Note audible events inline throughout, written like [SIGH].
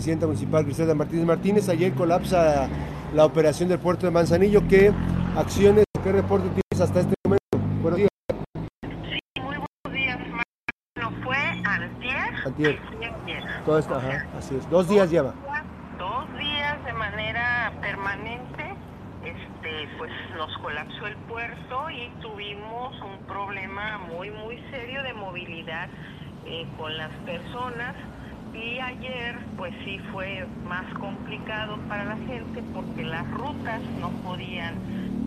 presidenta municipal Griselda Martínez Martínez. Ayer colapsa la operación del puerto de Manzanillo. ¿Qué acciones, qué reporte tienes hasta este momento? Buenos días. Sí, muy buenos días, ¿No fue antier? Antier. Todo esto, ajá, así es. Dos días lleva. Dos días de manera permanente este, pues nos colapsó el puerto y tuvimos un problema muy, muy serio de movilidad eh, con las personas. Y ayer, pues sí fue más complicado para la gente porque las rutas no podían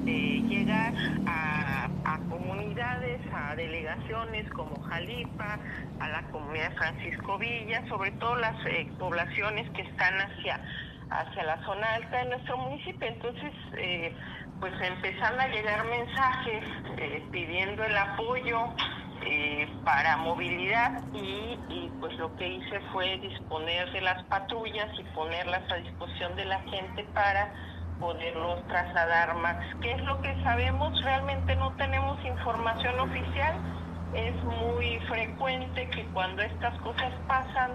eh, llegar a, comunidades, a delegaciones como Jalipa, a la comunidad Francisco Villa, sobre todo las eh, poblaciones que están hacia hacia la zona alta de nuestro municipio. Entonces, eh, pues empezaron a llegar mensajes eh, pidiendo el apoyo eh, para movilidad y, y, pues lo que hice fue disponer de las patrullas y ponerlas a disposición de la gente para poderlos trasladar más. ¿Qué es lo que sabemos? Realmente no tenemos información oficial. Es muy frecuente que cuando estas cosas pasan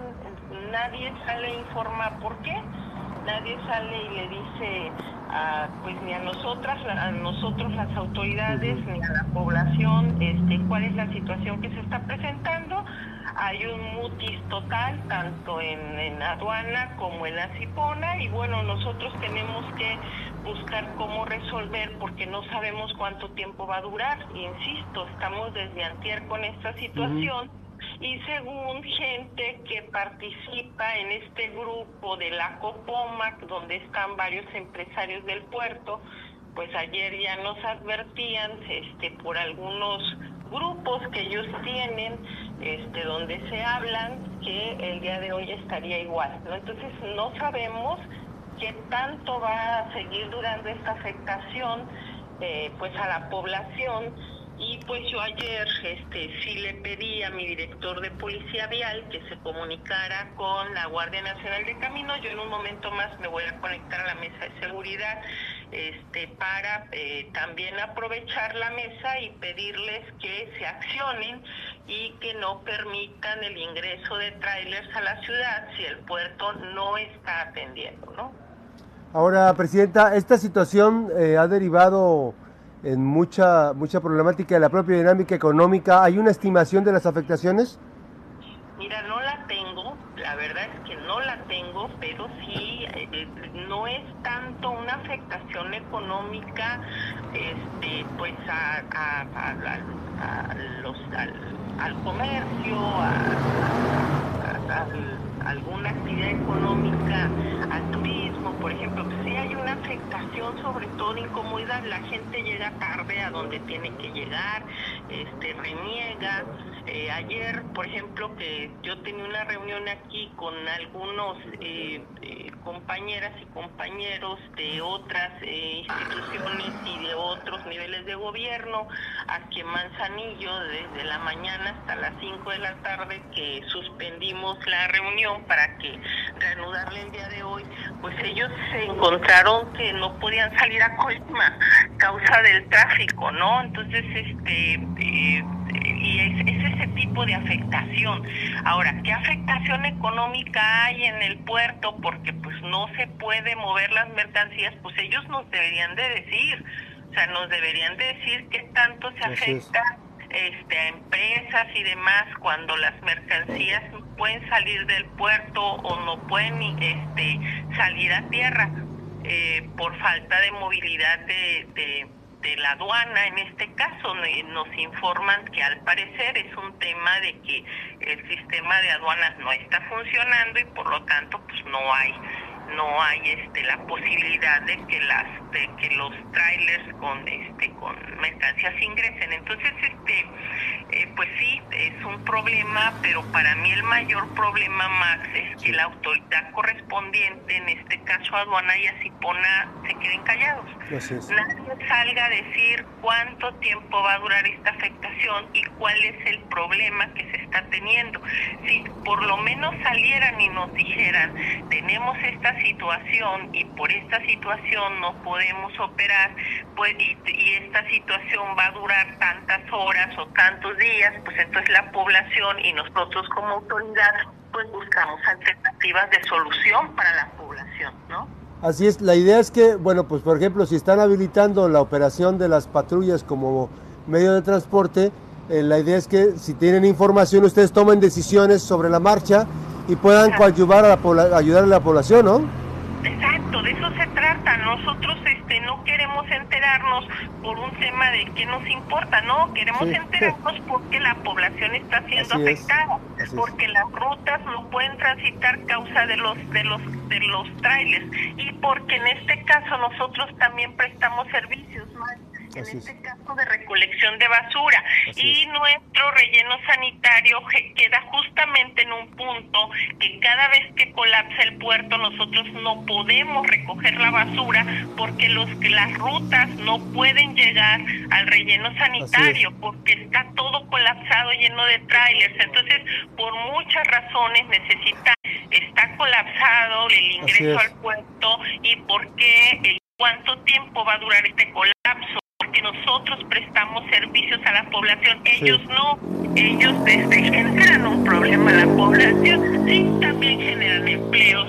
nadie sale a informar por qué nadie sale y le dice a, pues ni a nosotras, a nosotros las autoridades, ni a la población, este, cuál es la situación que se está presentando. Hay un mutis total, tanto en, en aduana como en la Cipona, y bueno, nosotros tenemos que buscar cómo resolver porque no sabemos cuánto tiempo va a durar. Insisto, estamos desde antier con esta situación y según gente que participa en este grupo de la Copomac, donde están varios empresarios del puerto, pues ayer ya nos advertían este, por algunos grupos que ellos tienen, este, donde se hablan que el día de hoy estaría igual. Entonces no sabemos qué tanto va a seguir durando esta afectación eh, pues a la población y pues yo ayer este, sí le pedí a mi director de policía vial que se comunicara con la Guardia Nacional de Camino. Yo en un momento más me voy a conectar a la mesa de seguridad este, para eh, también aprovechar la mesa y pedirles que se accionen y que no permitan el ingreso de trailers a la ciudad si el puerto no está atendiendo, ¿no? Ahora, Presidenta, esta situación eh, ha derivado en mucha, mucha problemática de la propia dinámica económica. ¿Hay una estimación de las afectaciones? Mira, no la tengo, la verdad es que no la tengo, pero sí, eh, no es tanto una afectación económica, este, pues a, a, a, los, al, comercio, a, alguna actividad económica, al turismo, por ejemplo, sí hay una afectación, sobre todo incomodidad, la gente llega tarde a donde tiene que llegar, este, reniega. Eh, ayer, por ejemplo, que yo tenía una reunión aquí con algunos eh, eh, compañeras y compañeros de otras instituciones y de otros niveles de gobierno, aquí en Manzanillo, desde la mañana hasta las 5 de la tarde, que suspendimos la reunión para que reanudarle el día de hoy, pues ellos se encontraron que no podían salir a Colima causa del tráfico, ¿no? Entonces, este, eh, y es, tipo de afectación. Ahora, ¿qué afectación económica hay en el puerto? Porque pues no se puede mover las mercancías, pues ellos nos deberían de decir, o sea, nos deberían de decir qué tanto se afecta este, a empresas y demás cuando las mercancías pueden salir del puerto o no pueden este, salir a tierra eh, por falta de movilidad de, de, de, la aduana. En este caso nos informan que al parecer es un tema de que el sistema de aduanas no está funcionando y por lo tanto pues no hay no hay este la posibilidad de que las de que los trailers con este con mercancías ingresen. Entonces este eh, pues sí es un problema pero para mí el mayor problema Max es que la autoridad correspondiente en este caso aduana y Asipona se queden callados. Nadie salga a decir cuánto tiempo va a durar esta afectación y cuál es el problema que se está teniendo si por lo menos salieran y nos dijeran tenemos esta situación y por esta situación no podemos operar, pues y, esta situación va a durar tantas horas o tantos días, pues entonces la población y nosotros como autoridad pues buscamos alternativas de solución para la población, ¿no? Así es, la idea es que, bueno, pues por ejemplo, si están habilitando la operación de las patrullas como medio de transporte, eh, la idea es que si tienen información ustedes tomen decisiones sobre la marcha y puedan coadyuvar a la ayudar a la población, ¿no? Exacto, de eso se trata. Nosotros este no queremos enterarnos por un tema de que nos importa, no, queremos enterarnos [LAUGHS] porque la población está siendo afectada, porque las rutas no pueden transitar causa de los de los de los trailers y porque en este caso nosotros también prestamos servicios más en este caso de recolección de basura. y nuestro relleno sanitario queda justamente en un punto que cada vez que colapsa el puerto nosotros no podemos recoger la basura porque los las rutas no pueden llegar al relleno sanitario porque está todo colapsado lleno de trailers. Entonces, por muchas razones necesita está colapsado el ingreso al puerto y porque cuánto tiempo va a durar este colapso que nosotros prestamos servicios a la población, ellos no, ellos este, generan un problema a la población, sí, también generan empleos,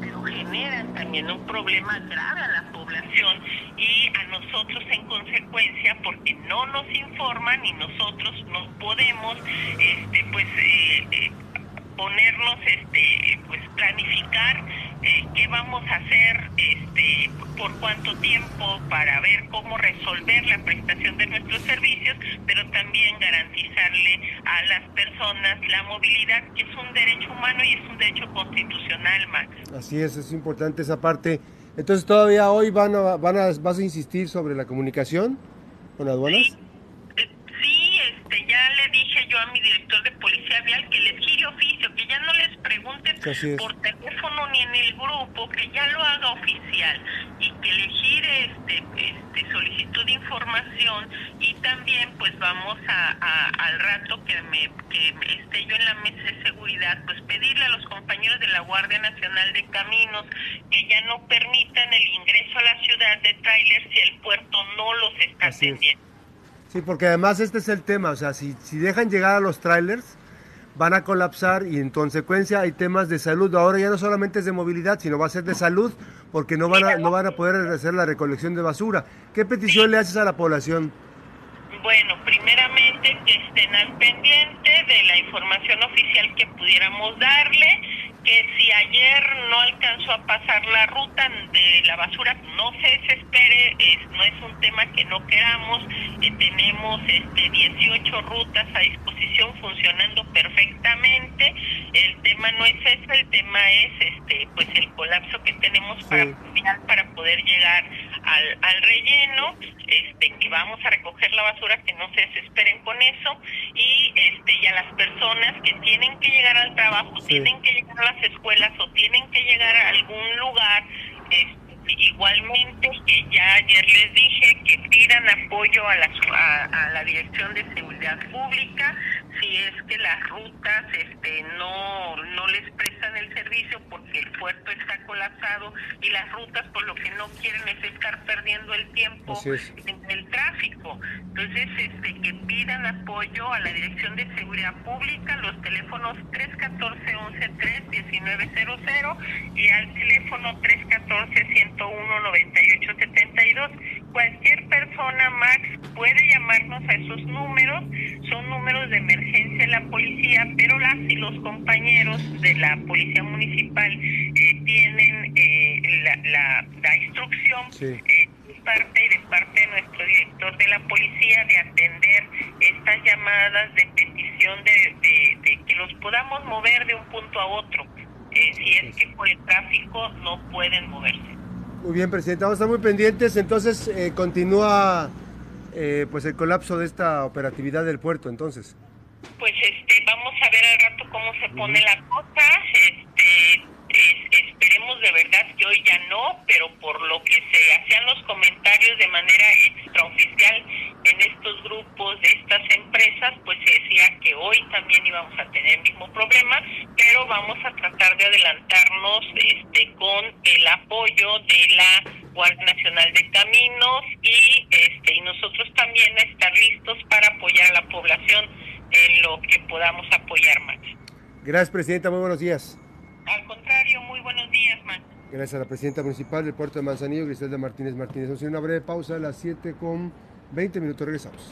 pero generan también un problema grave a la población. Y a nosotros en consecuencia, porque no nos informan y nosotros no podemos, este, pues, eh, eh, ponernos, este, pues, planificar eh, qué vamos a hacer, este, por cuánto tiempo, para ver cómo resolver la prestación de nuestros servicios, pero también garantizarle a las personas la movilidad, que es un derecho humano y es un derecho constitucional, Max. Así es, es importante esa parte. Entonces, ¿todavía hoy van a, van a, vas a insistir sobre la comunicación con aduanas? Sí, eh, este, ya le dije yo a mi director de policía vial que les gire oficio, que ya no les pregunten por el grupo, que ya lo haga oficial y que le gire este, este solicitud de información y también pues vamos a, al rato que me que esté yo en la mesa de seguridad pues pedirle a los compañeros de la Guardia Nacional de Caminos que ya no permitan el ingreso a la ciudad de trailers si el puerto no los está atendiendo. Sí, porque además este es el tema, o sea, si, si dejan llegar a los trailers, van a colapsar y en consecuencia hay temas de salud. Ahora ya no solamente es de movilidad, sino va a ser de salud, porque no van a, no van a poder hacer la recolección de basura. ¿Qué petición le haces a la población? Bueno, primeramente que estén al pendiente de la información oficial que pudiéramos darle, que si ayer no alcanzó a pasar la ruta de la basura, no se desespere, es, no es un tema que no queramos, eh, tenemos este 18 rutas a disposición funcionando perfectamente, el tema no es ese, el tema es este pues el colapso que tenemos para, para poder llegar al, al relleno, este que vamos a recoger la basura, que no se desesperen con eso, y este y a las personas que tienen que llegar al trabajo, tienen que llegar a la escuelas o tienen que llegar a algún lugar, este, igualmente que ya ayer les dije que pidan apoyo a la, a, la Dirección de Seguridad Pública si es que las rutas este no no les prestan el servicio porque el puerto está colapsado y las rutas por lo que no quieren es estar perdiendo el tiempo en el tráfico. Entonces este que pidan apoyo a la Dirección de Seguridad Pública los teléfonos 314 113 1900 y al teléfono 314 101 9872 cualquier persona Max puede llamarnos a esos números. Son números de emergencia de la policía, pero las y los compañeros de la policía municipal eh, tienen eh, la, la, instrucción eh, de parte y de parte de nuestro director de la policía de atender estas llamadas de petición de, de, que los podamos mover de un punto a otro, si es que por el tráfico no pueden moverse. Muy bien, presidente, vamos a estar muy pendientes. Entonces, continúa pues el colapso de esta operatividad del puerto, entonces. Pues este vamos a ver al rato cómo se pone la cosa este esperemos de verdad que hoy ya no pero por lo que se hacían los comentarios de manera extraoficial en estos grupos de estas empresas pues se decía que hoy también íbamos a tener el mismo problema pero vamos a tratar de adelantarnos este con el apoyo de la Guardia Nacional de Caminos y este y nosotros también estar listos para apoyar a la población en lo que podamos apoyar más. Gracias, Presidenta. Muy buenos días. Al contrario, muy buenos días, man. Gracias a la Presidenta Municipal del Puerto de Manzanillo, Griselda Martínez Martínez. Vamos a hacer una breve pausa a las 7 con 20 minutos. Regresamos.